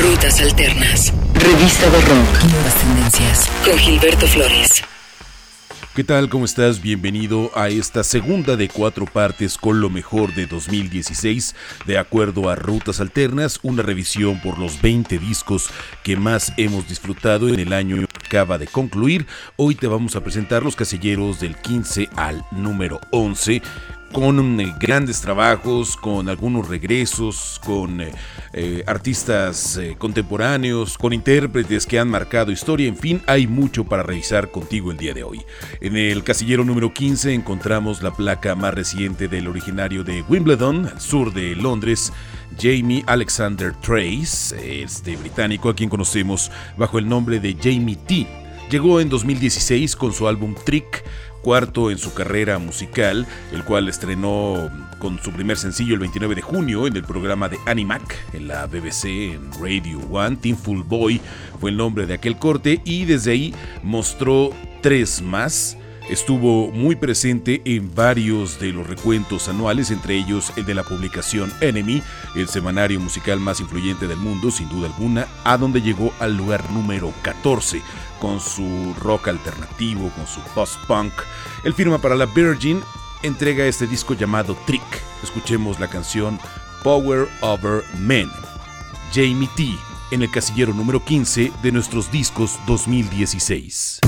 Rutas Alternas. Revista de Rock. Nuevas tendencias. Con Gilberto Flores. ¿Qué tal? ¿Cómo estás? Bienvenido a esta segunda de cuatro partes con lo mejor de 2016, de acuerdo a Rutas Alternas, una revisión por los 20 discos que más hemos disfrutado en el año que acaba de concluir. Hoy te vamos a presentar los casilleros del 15 al número 11 con eh, grandes trabajos, con algunos regresos, con eh, eh, artistas contemporáneos, con intérpretes que han marcado historia, en fin, hay mucho para revisar contigo el día de hoy. En el casillero número 15 encontramos la placa más reciente del originario de Wimbledon, al sur de Londres, Jamie Alexander Trace, este británico a quien conocemos bajo el nombre de Jamie T. Llegó en 2016 con su álbum Trick, cuarto en su carrera musical, el cual estrenó con su primer sencillo el 29 de junio en el programa de Animac en la BBC en Radio One. Teamful Boy fue el nombre de aquel corte y desde ahí mostró tres más. Estuvo muy presente en varios de los recuentos anuales, entre ellos el de la publicación Enemy, el semanario musical más influyente del mundo, sin duda alguna, a donde llegó al lugar número 14 con su rock alternativo, con su post-punk. El firma para la Virgin entrega este disco llamado Trick. Escuchemos la canción Power Over Men. Jamie T en el casillero número 15 de nuestros discos 2016.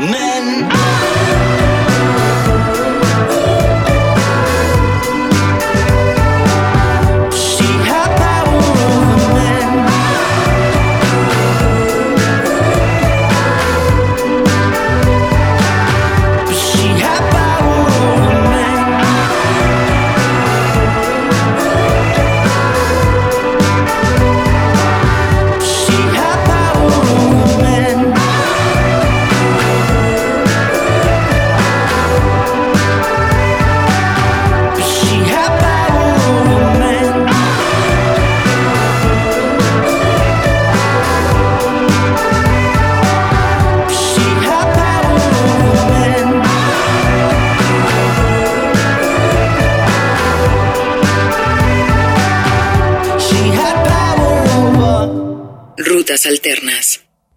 men.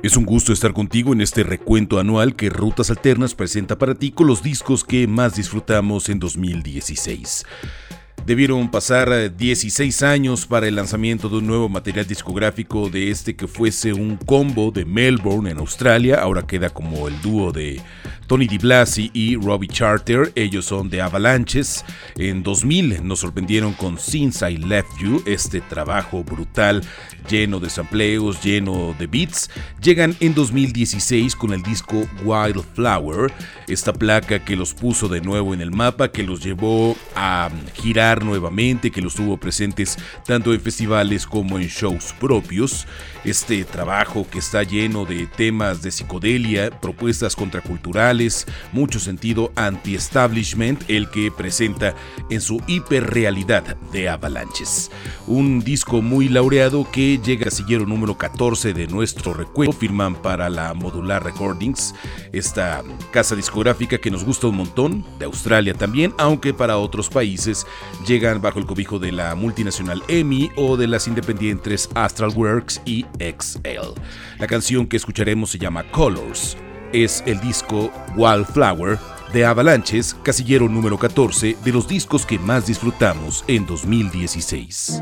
Es un gusto estar contigo en este recuento anual que Rutas Alternas presenta para ti con los discos que más disfrutamos en 2016. Debieron pasar 16 años para el lanzamiento de un nuevo material discográfico de este que fuese un combo de Melbourne en Australia, ahora queda como el dúo de Tony DiBlasi y Robbie Charter, ellos son de Avalanches. En 2000 nos sorprendieron con Since I Left You, este trabajo brutal, lleno de sampleos, lleno de beats. Llegan en 2016 con el disco Wildflower, esta placa que los puso de nuevo en el mapa, que los llevó a girar nuevamente, que los tuvo presentes tanto en festivales como en shows propios. Este trabajo que está lleno de temas de psicodelia, propuestas contraculturales, mucho sentido anti-establishment, el que presenta en su hiperrealidad de Avalanches. Un disco muy laureado que llega a siguiero número 14 de nuestro recuerdo, firman para la Modular Recordings, esta casa discográfica que nos gusta un montón, de Australia también, aunque para otros países llegan bajo el cobijo de la multinacional EMI o de las independientes Astral Works y XL. La canción que escucharemos se llama Colors es el disco Wildflower de Avalanches, casillero número 14 de los discos que más disfrutamos en 2016.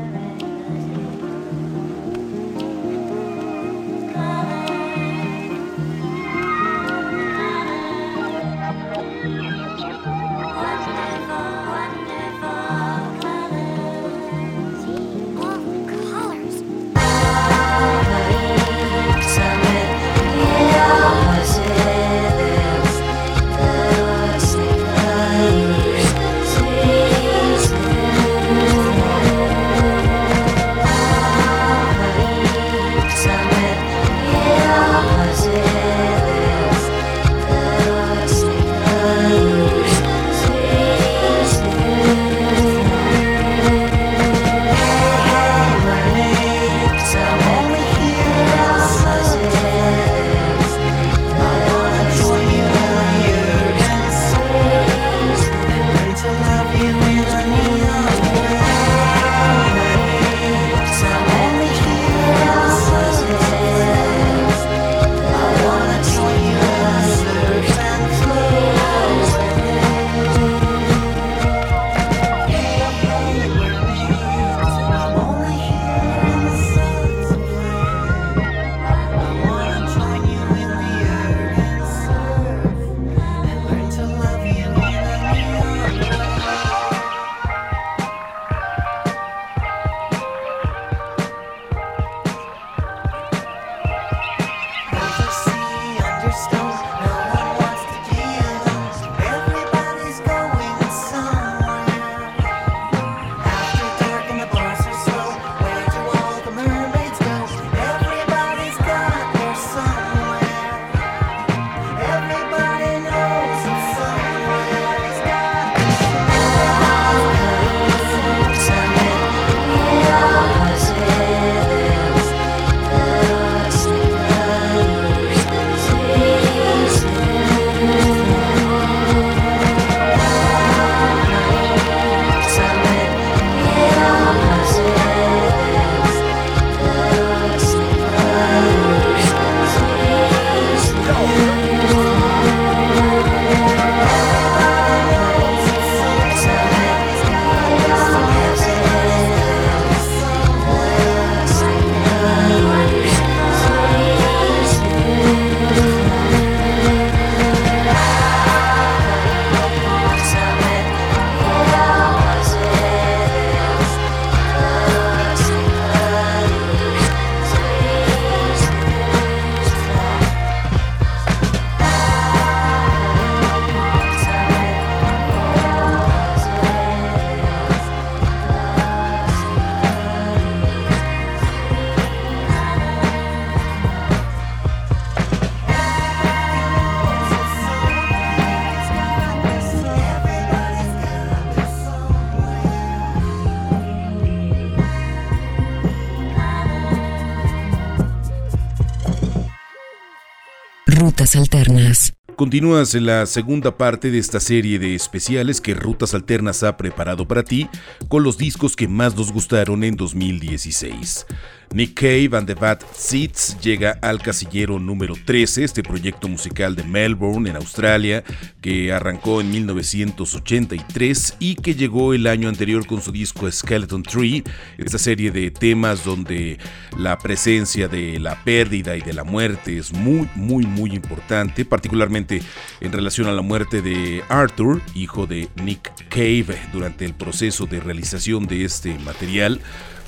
Alternas. Continúas en la segunda parte de esta serie de especiales que Rutas Alternas ha preparado para ti con los discos que más nos gustaron en 2016. Nick Cave and the Bad Seeds llega al casillero número 13, este proyecto musical de Melbourne, en Australia, que arrancó en 1983 y que llegó el año anterior con su disco Skeleton Tree, esta serie de temas donde la presencia de la pérdida y de la muerte es muy, muy, muy importante, particularmente en relación a la muerte de Arthur, hijo de Nick Cave, durante el proceso de realización de este material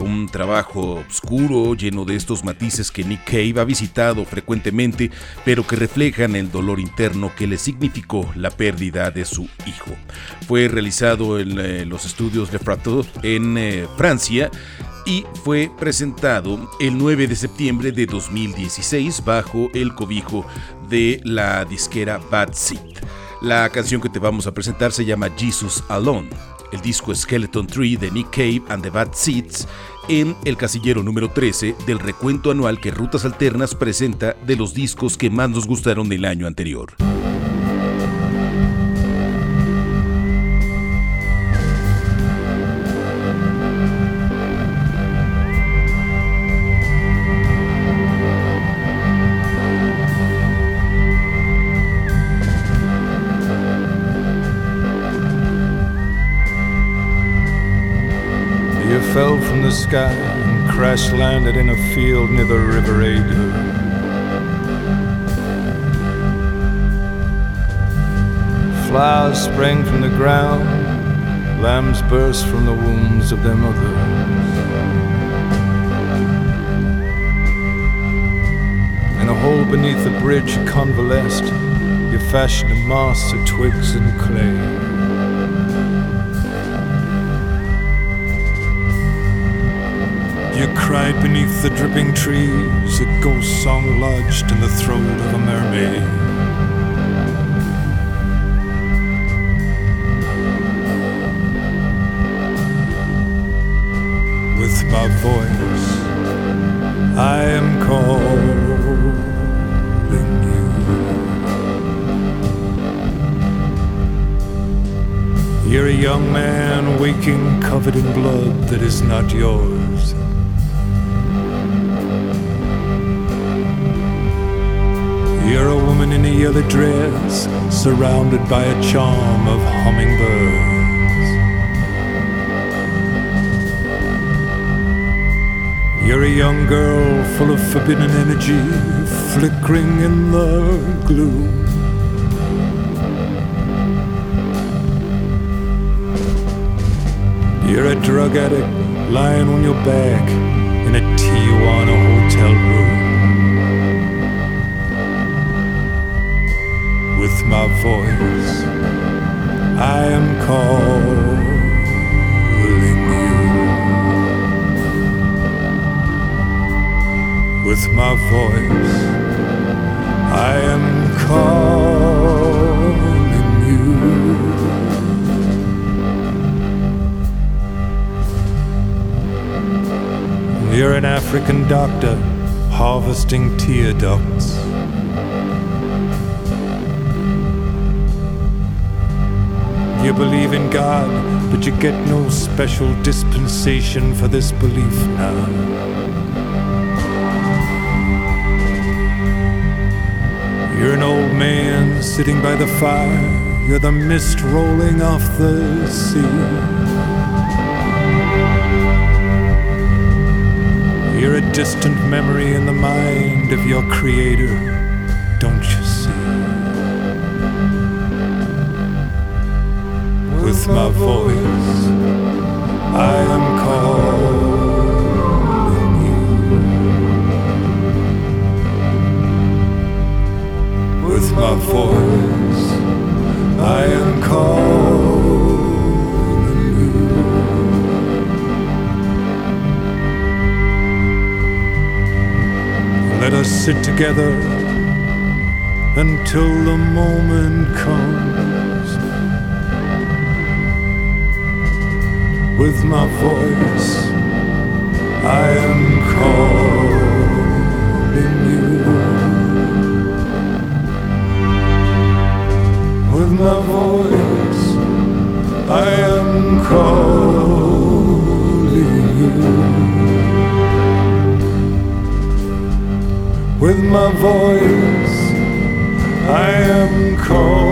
un trabajo oscuro lleno de estos matices que Nick Cave ha visitado frecuentemente, pero que reflejan el dolor interno que le significó la pérdida de su hijo. Fue realizado en eh, los estudios Le Frateau en eh, Francia y fue presentado el 9 de septiembre de 2016 bajo el cobijo de la disquera Bad Seed. La canción que te vamos a presentar se llama Jesus Alone el disco Skeleton Tree de Nick Cave and the Bad Seeds en el casillero número 13 del recuento anual que Rutas Alternas presenta de los discos que más nos gustaron del año anterior. Sky and crash landed in a field near the River Ada. Flowers sprang from the ground, lambs burst from the wombs of their mothers. In a hole beneath the bridge you convalesced, you fashioned a mast of twigs and clay. You cried beneath the dripping trees, a ghost song lodged in the throat of a mermaid. With my voice, I am calling you. You're a young man waking covered in blood that is not yours. Woman in a yellow dress, surrounded by a charm of hummingbirds. You're a young girl full of forbidden energy, flickering in the gloom. You're a drug addict lying on your back in a Tijuana my voice. I am calling you. With my voice, I am calling you. You're an African doctor harvesting tear ducts. You believe in God, but you get no special dispensation for this belief now. You're an old man sitting by the fire, you're the mist rolling off the sea. You're a distant memory in the mind of your creator, with my voice, I am calling you. With my voice, I am calling you. Let us sit together until the moment comes. With my voice. I am calling you. With my voice, I am calling you. With my voice, I am calling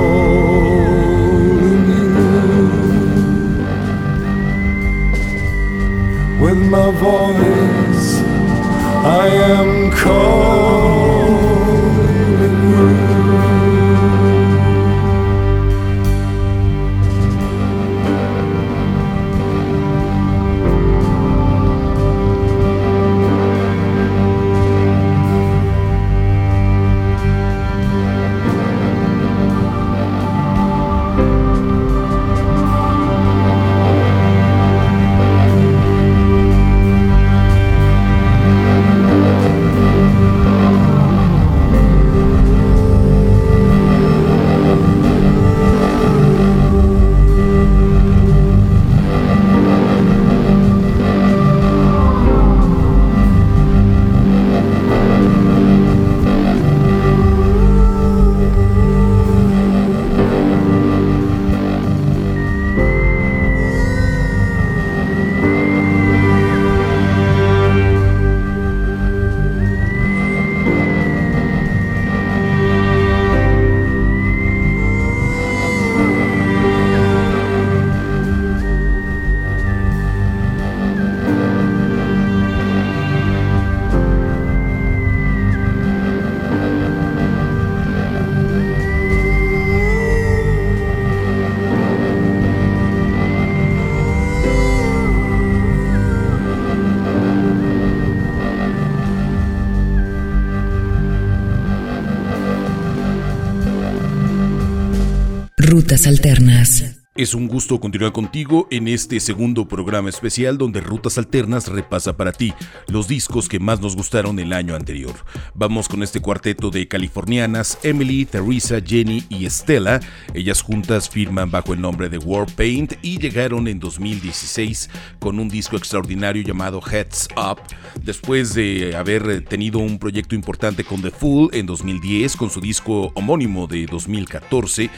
Rutas Alternas. Es un gusto continuar contigo en este segundo programa especial donde Rutas Alternas repasa para ti los discos que más nos gustaron el año anterior. Vamos con este cuarteto de californianas Emily, Teresa, Jenny y Stella. Ellas juntas firman bajo el nombre de Warpaint y llegaron en 2016 con un disco extraordinario llamado Heads Up. Después de haber tenido un proyecto importante con The Fool en 2010 con su disco homónimo de 2014,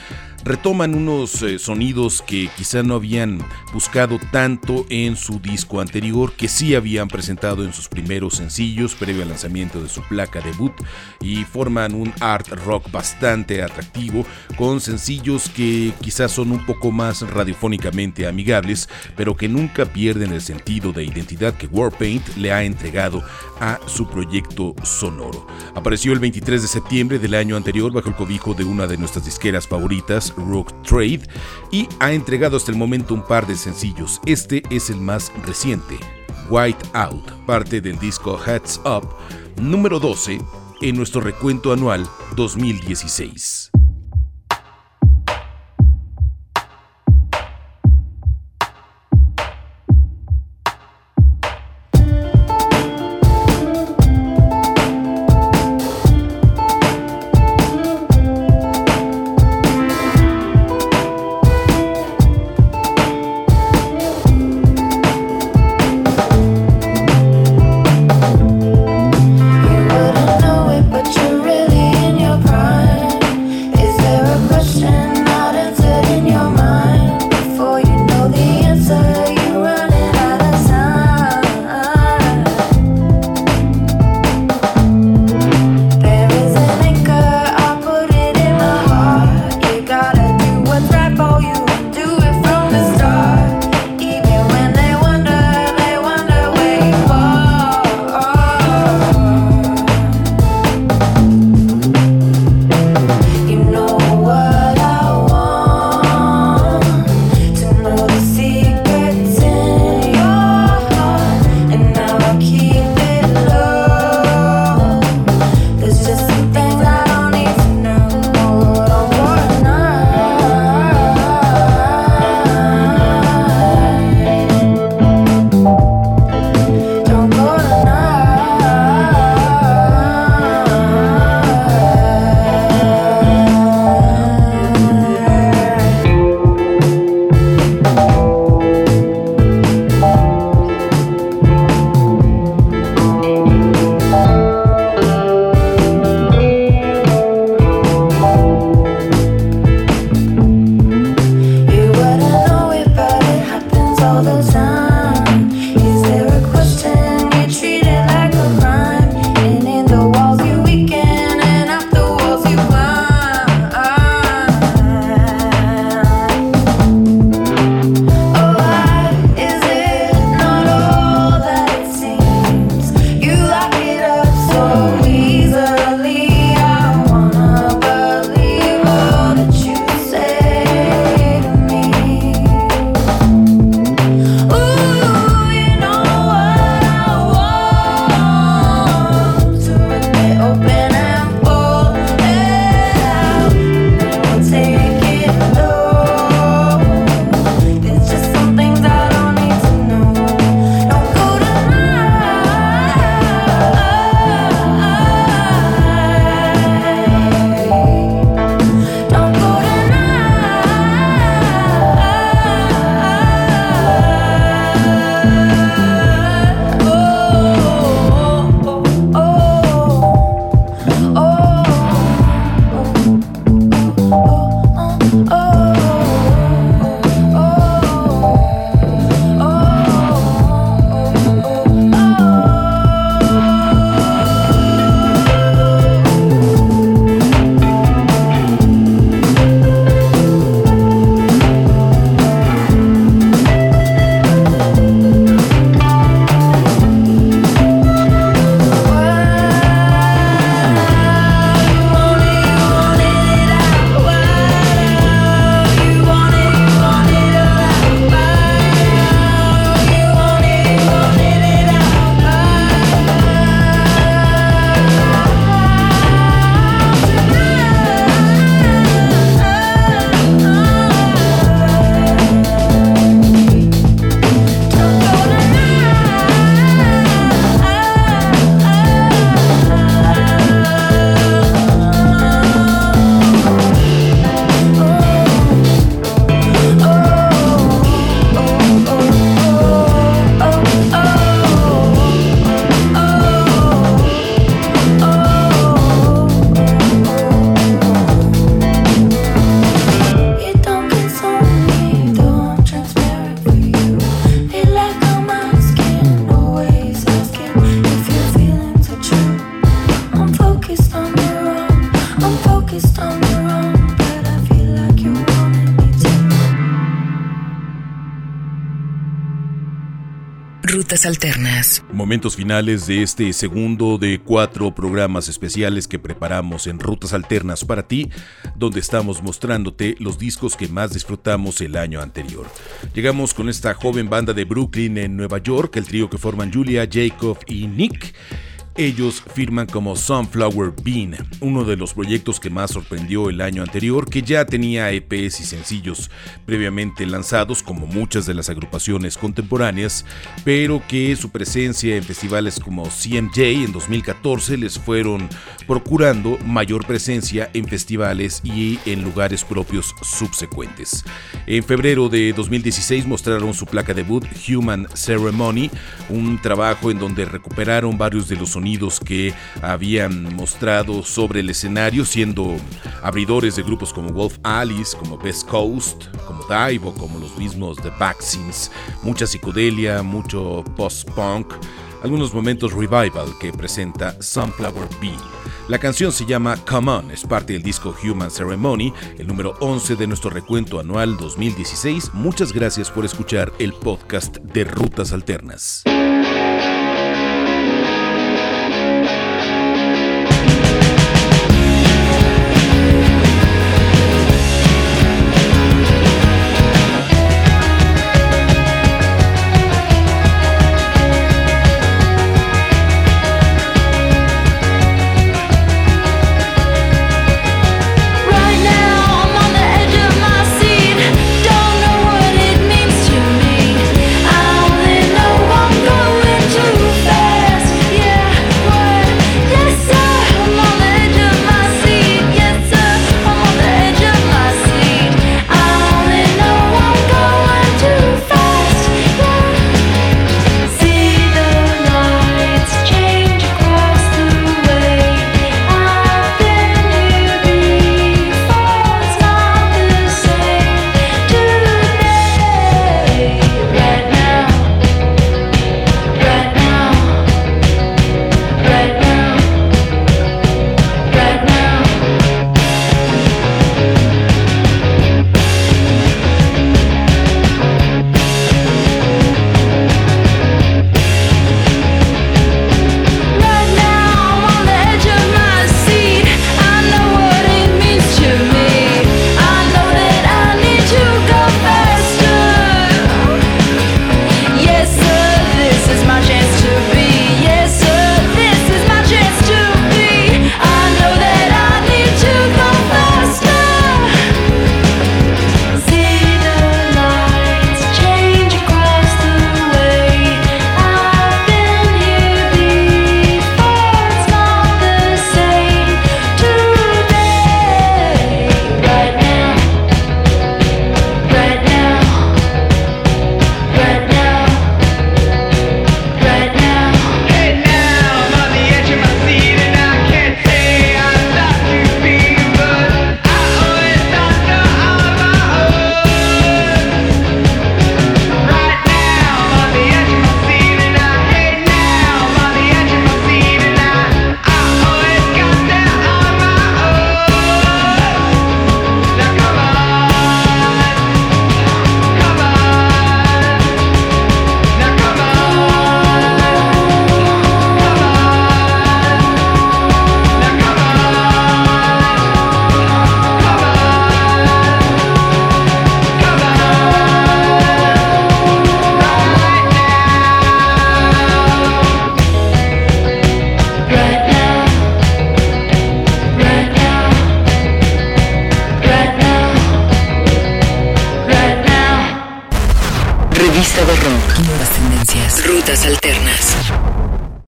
retoman unos eh, sonidos que quizá no habían buscado tanto en su disco anterior, que sí habían presentado en sus primeros sencillos previo al lanzamiento de su placa debut, y forman un art rock bastante atractivo, con sencillos que quizás son un poco más radiofónicamente amigables, pero que nunca pierden el sentido de identidad que Warpaint le ha entregado a su proyecto sonoro. Apareció el 23 de septiembre del año anterior bajo el cobijo de una de nuestras disqueras favoritas, Rock Trade y ha entregado hasta el momento un par de sencillos. Este es el más reciente, White Out, parte del disco Heads Up, número 12 en nuestro recuento anual 2016. Alternas. Momentos finales de este segundo de cuatro programas especiales que preparamos en Rutas Alternas para ti, donde estamos mostrándote los discos que más disfrutamos el año anterior. Llegamos con esta joven banda de Brooklyn en Nueva York, el trío que forman Julia, Jacob y Nick ellos firman como Sunflower Bean, uno de los proyectos que más sorprendió el año anterior, que ya tenía EPs y sencillos previamente lanzados, como muchas de las agrupaciones contemporáneas, pero que su presencia en festivales como CMJ en 2014 les fueron procurando mayor presencia en festivales y en lugares propios subsecuentes. En febrero de 2016 mostraron su placa debut Human Ceremony, un trabajo en donde recuperaron varios de los sonidos que habían mostrado sobre el escenario, siendo abridores de grupos como Wolf Alice, como Best Coast, como Dive o como los mismos The Vaccines, mucha psicodelia, mucho post-punk, algunos momentos revival que presenta Sunflower Bee. La canción se llama Come On, es parte del disco Human Ceremony, el número 11 de nuestro recuento anual 2016. Muchas gracias por escuchar el podcast de. Rutas alternas.